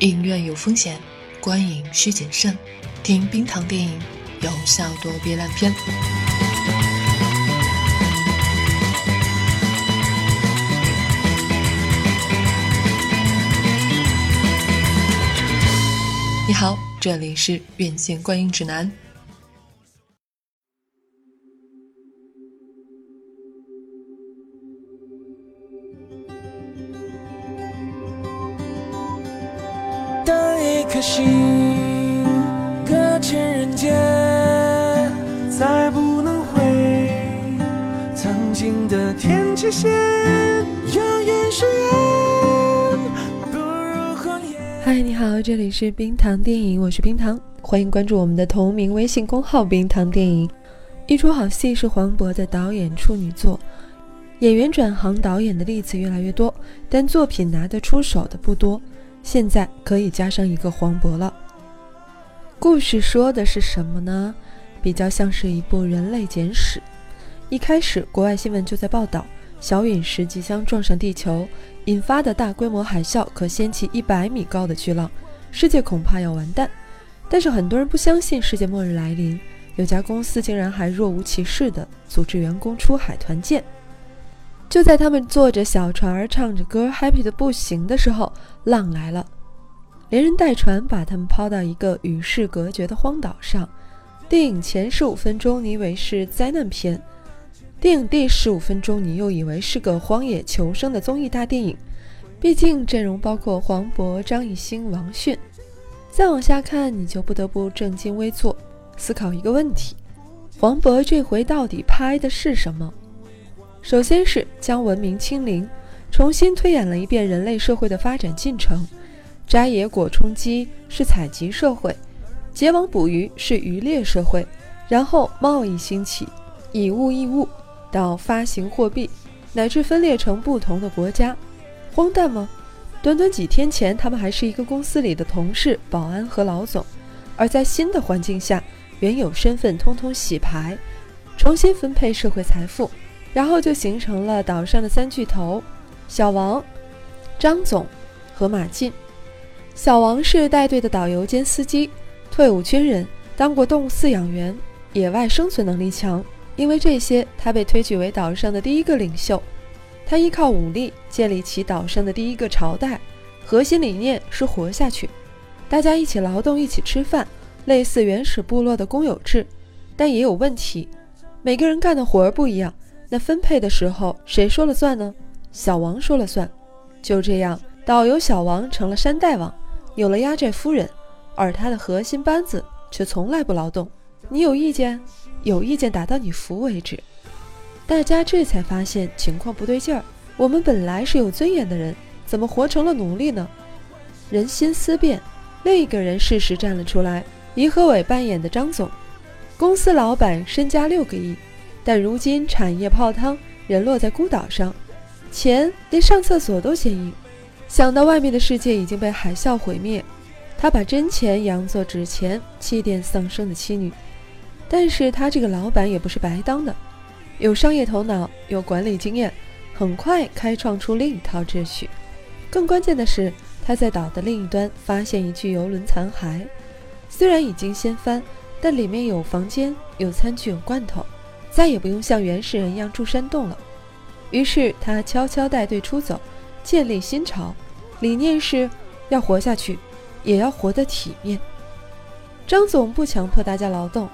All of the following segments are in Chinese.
影院有风险，观影需谨慎。听冰糖电影，有效躲避烂片。你好，这里是院线观影指南。颗心搁浅人间，再不能回曾经的天际线。遥远誓言，不如红颜。嗨，你好，这里是冰糖电影，我是冰糖，欢迎关注我们的同名微信公号“冰糖电影”。一出好戏是黄渤的导演处女作，演员转行导演的例子越来越多，但作品拿得出手的不多。现在可以加上一个黄渤了。故事说的是什么呢？比较像是一部人类简史。一开始，国外新闻就在报道小陨石即将撞上地球，引发的大规模海啸可掀起一百米高的巨浪，世界恐怕要完蛋。但是很多人不相信世界末日来临，有家公司竟然还若无其事地组织员工出海团建。就在他们坐着小船儿唱着歌，happy 的不行的时候，浪来了，连人带船把他们抛到一个与世隔绝的荒岛上。电影前十五分钟你以为是灾难片，电影第十五分钟你又以为是个荒野求生的综艺大电影。毕竟阵容包括黄渤、张艺兴、王迅。再往下看，你就不得不正襟危坐，思考一个问题：黄渤这回到底拍的是什么？首先是将文明清零，重新推演了一遍人类社会的发展进程。摘野果充饥是采集社会，结网捕鱼是渔猎社会，然后贸易兴起，以物易物，到发行货币，乃至分裂成不同的国家。荒诞吗？短短几天前，他们还是一个公司里的同事、保安和老总，而在新的环境下，原有身份通通洗牌，重新分配社会财富。然后就形成了岛上的三巨头：小王、张总和马进。小王是带队的导游兼司机，退伍军人，当过动物饲养员，野外生存能力强。因为这些，他被推举为岛上的第一个领袖。他依靠武力建立起岛上的第一个朝代，核心理念是活下去，大家一起劳动，一起吃饭，类似原始部落的公有制。但也有问题，每个人干的活儿不一样。那分配的时候谁说了算呢？小王说了算。就这样，导游小王成了山大王，有了压寨夫人，而他的核心班子却从来不劳动。你有意见？有意见打到你服为止。大家这才发现情况不对劲儿。我们本来是有尊严的人，怎么活成了奴隶呢？人心思变，另一个人适时站了出来。于和伟扮演的张总，公司老板，身家六个亿。但如今产业泡汤，人落在孤岛上，钱连上厕所都嫌硬。想到外面的世界已经被海啸毁灭，他把真钱养作纸钱，气垫丧生的妻女。但是他这个老板也不是白当的，有商业头脑，有管理经验，很快开创出另一套秩序。更关键的是，他在岛的另一端发现一具游轮残骸，虽然已经掀翻，但里面有房间、有餐具、有罐头。再也不用像原始人一样住山洞了。于是他悄悄带队出走，建立新朝，理念是要活下去，也要活得体面。张总不强迫大家劳动，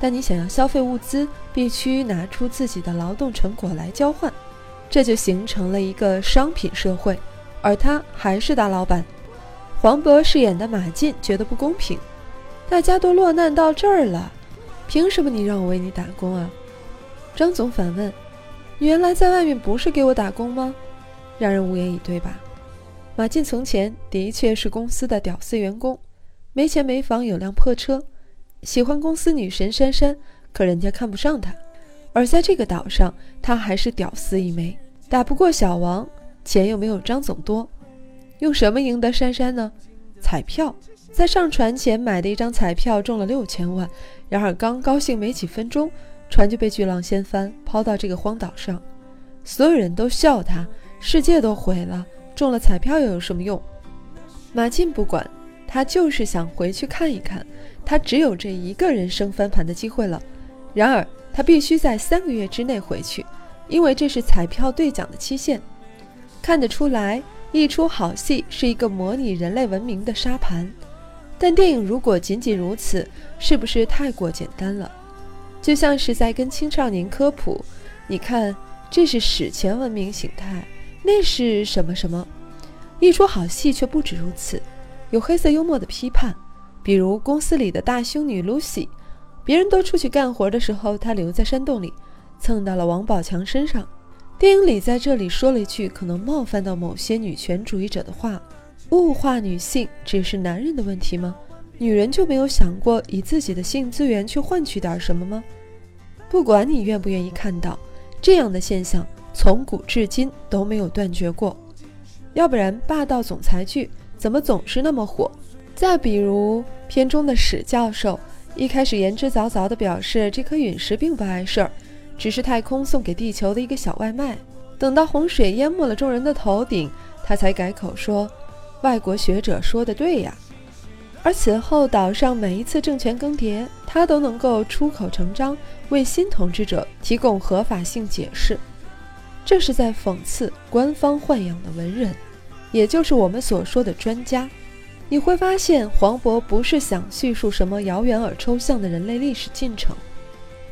但你想要消费物资，必须拿出自己的劳动成果来交换，这就形成了一个商品社会。而他还是大老板。黄渤饰演的马进觉得不公平，大家都落难到这儿了，凭什么你让我为你打工啊？张总反问：“你原来在外面不是给我打工吗？”让人无言以对吧？马进从前的确是公司的屌丝员工，没钱没房有辆破车，喜欢公司女神珊珊，可人家看不上他。而在这个岛上，他还是屌丝一枚，打不过小王，钱又没有张总多，用什么赢得珊珊呢？彩票，在上船前买的一张彩票中了六千万，然而刚高兴没几分钟。船就被巨浪掀翻，抛到这个荒岛上，所有人都笑他，世界都毁了，中了彩票又有什么用？马进不管，他就是想回去看一看，他只有这一个人生翻盘的机会了。然而，他必须在三个月之内回去，因为这是彩票兑奖的期限。看得出来，一出好戏是一个模拟人类文明的沙盘。但电影如果仅仅如此，是不是太过简单了？就像是在跟青少年科普，你看，这是史前文明形态，那是什么什么？一出好戏却不止如此，有黑色幽默的批判，比如公司里的大胸女 Lucy，别人都出去干活的时候，她留在山洞里，蹭到了王宝强身上。电影里在这里说了一句可能冒犯到某些女权主义者的话。物化女性只是男人的问题吗？女人就没有想过以自己的性资源去换取点什么吗？不管你愿不愿意看到，这样的现象从古至今都没有断绝过。要不然霸道总裁剧怎么总是那么火？再比如片中的史教授，一开始言之凿凿地表示这颗陨石并不碍事儿，只是太空送给地球的一个小外卖。等到洪水淹没了众人的头顶，他才改口说。外国学者说的对呀，而此后岛上每一次政权更迭，他都能够出口成章，为新统治者提供合法性解释。这是在讽刺官方豢养的文人，也就是我们所说的专家。你会发现，黄渤不是想叙述什么遥远而抽象的人类历史进程，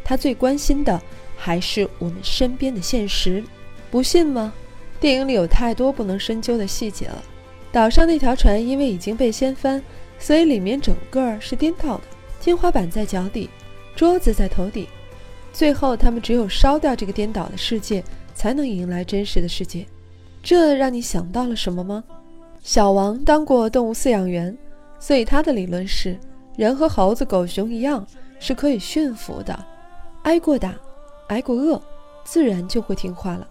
他最关心的还是我们身边的现实。不信吗？电影里有太多不能深究的细节了。岛上那条船因为已经被掀翻，所以里面整个是颠倒的。天花板在脚底，桌子在头顶。最后，他们只有烧掉这个颠倒的世界，才能迎来真实的世界。这让你想到了什么吗？小王当过动物饲养员，所以他的理论是：人和猴子、狗熊一样，是可以驯服的。挨过打，挨过饿，自然就会听话了。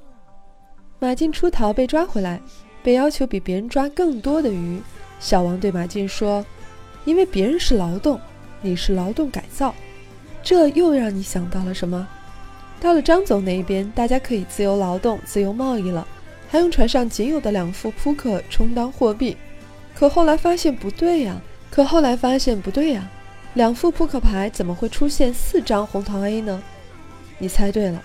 马进出逃被抓回来。被要求比别人抓更多的鱼，小王对马进说：“因为别人是劳动，你是劳动改造。”这又让你想到了什么？到了张总那一边，大家可以自由劳动、自由贸易了，还用船上仅有的两副扑克充当货币。可后来发现不对呀！可后来发现不对呀！两副扑克牌怎么会出现四张红桃 A 呢？你猜对了，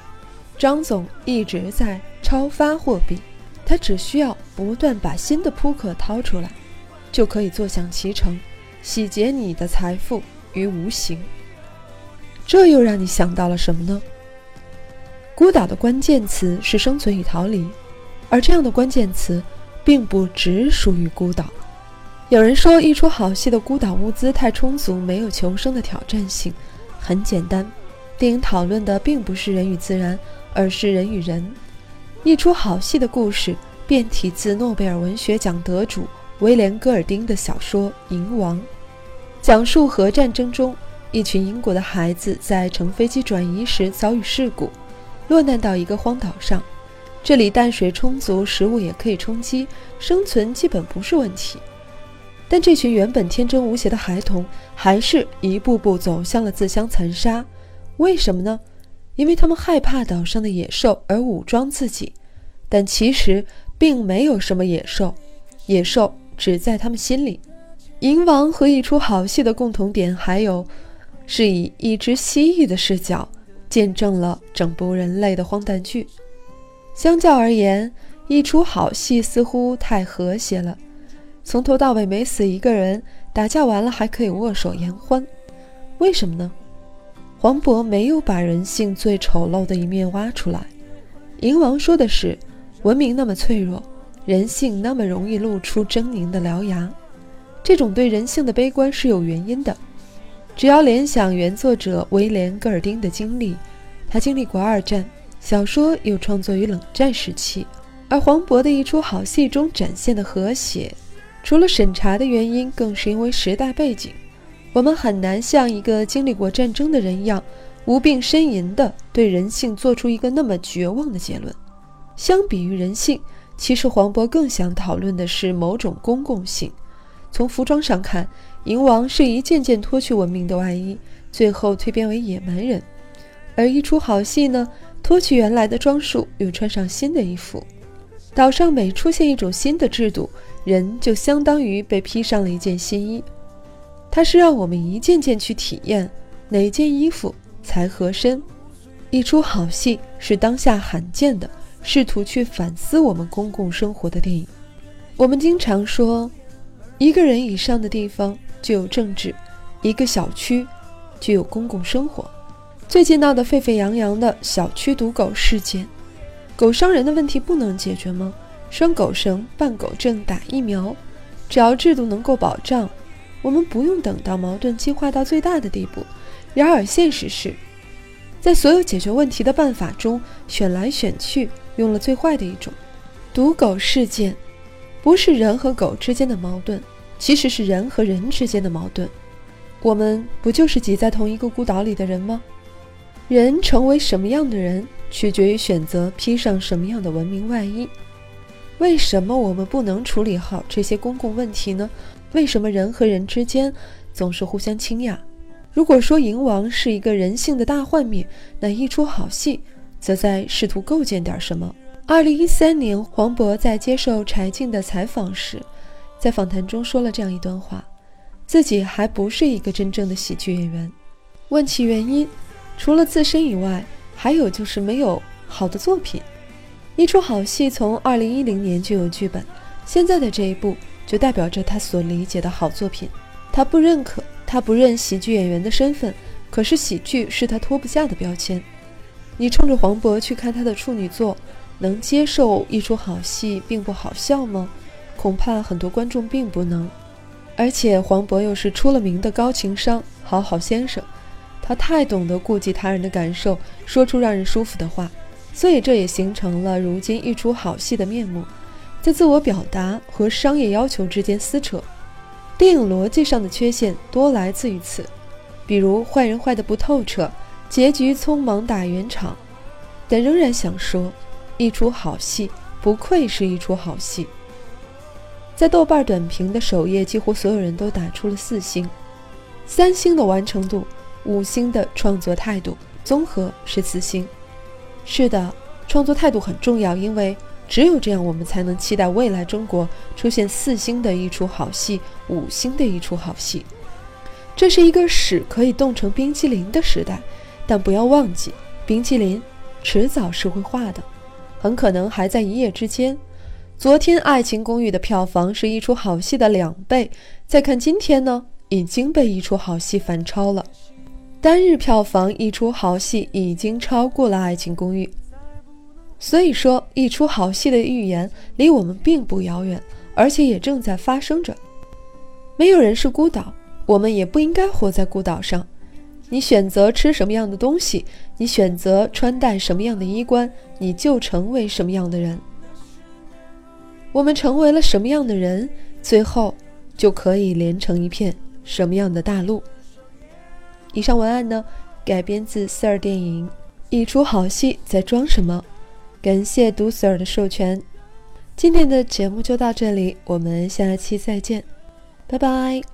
张总一直在超发货币。他只需要不断把新的扑克掏出来，就可以坐享其成，洗劫你的财富于无形。这又让你想到了什么呢？孤岛的关键词是生存与逃离，而这样的关键词并不只属于孤岛。有人说，一出好戏的孤岛物资太充足，没有求生的挑战性。很简单，电影讨论的并不是人与自然，而是人与人。一出好戏的故事，变体自诺贝尔文学奖得主威廉·戈尔丁的小说《银王》，讲述核战争中一群英国的孩子在乘飞机转移时遭遇事故，落难到一个荒岛上。这里淡水充足，食物也可以充饥，生存基本不是问题。但这群原本天真无邪的孩童，还是一步步走向了自相残杀。为什么呢？因为他们害怕岛上的野兽而武装自己，但其实并没有什么野兽，野兽只在他们心里。银王和一出好戏的共同点还有，是以一只蜥蜴的视角见证了整部人类的荒诞剧。相较而言，一出好戏似乎太和谐了，从头到尾没死一个人，打架完了还可以握手言欢，为什么呢？黄渤没有把人性最丑陋的一面挖出来。银王说的是，文明那么脆弱，人性那么容易露出狰狞的獠牙。这种对人性的悲观是有原因的。只要联想原作者威廉·戈尔丁的经历，他经历过二战，小说又创作于冷战时期，而黄渤的一出好戏中展现的和谐，除了审查的原因，更是因为时代背景。我们很难像一个经历过战争的人一样无病呻吟地对人性做出一个那么绝望的结论。相比于人性，其实黄渤更想讨论的是某种公共性。从服装上看，银王是一件件脱去文明的外衣，最后蜕变为野蛮人；而一出好戏呢，脱去原来的装束，又穿上新的衣服。岛上每出现一种新的制度，人就相当于被披上了一件新衣。它是让我们一件件去体验哪件衣服才合身。一出好戏是当下罕见的，试图去反思我们公共生活的电影。我们经常说，一个人以上的地方就有政治，一个小区就有公共生活。最近闹得沸沸扬扬的小区毒狗事件，狗伤人的问题不能解决吗？拴狗绳、办狗证、打疫苗，只要制度能够保障，我们不用等到矛盾激化到最大的地步。然而现实是，在所有解决问题的办法中，选来选去用了最坏的一种。毒狗事件。不是人和狗之间的矛盾，其实是人和人之间的矛盾。我们不就是挤在同一个孤岛里的人吗？人成为什么样的人，取决于选择披上什么样的文明外衣。为什么我们不能处理好这些公共问题呢？为什么人和人之间总是互相倾轧？如果说蝇王是一个人性的大幻灭，那一出好戏，则在试图构建点什么。二零一三年，黄渤在接受柴静的采访时，在访谈中说了这样一段话：自己还不是一个真正的喜剧演员。问其原因，除了自身以外，还有就是没有好的作品。一出好戏从二零一零年就有剧本，现在的这一部就代表着他所理解的好作品。他不认可，他不认喜剧演员的身份，可是喜剧是他脱不下的标签。你冲着黄渤去看他的处女作。能接受一出好戏并不好笑吗？恐怕很多观众并不能。而且黄渤又是出了名的高情商、好好先生，他太懂得顾及他人的感受，说出让人舒服的话，所以这也形成了如今一出好戏的面目，在自我表达和商业要求之间撕扯。电影逻辑上的缺陷多来自于此，比如坏人坏的不透彻，结局匆忙打圆场，但仍然想说。一出好戏，不愧是一出好戏。在豆瓣短评的首页，几乎所有人都打出了四星，三星的完成度，五星的创作态度，综合是四星。是的，创作态度很重要，因为只有这样，我们才能期待未来中国出现四星的一出好戏，五星的一出好戏。这是一个屎可以冻成冰淇淋的时代，但不要忘记，冰淇淋迟早是会化的。很可能还在一夜之间。昨天《爱情公寓》的票房是一出好戏的两倍，再看今天呢，已经被一出好戏反超了。单日票房一出好戏已经超过了《爱情公寓》，所以说一出好戏的预言离我们并不遥远，而且也正在发生着。没有人是孤岛，我们也不应该活在孤岛上。你选择吃什么样的东西，你选择穿戴什么样的衣冠，你就成为什么样的人。我们成为了什么样的人，最后就可以连成一片什么样的大陆。以上文案呢，改编自 Sir 电影《一出好戏在装什么》，感谢读 Sir 的授权。今天的节目就到这里，我们下期再见，拜拜。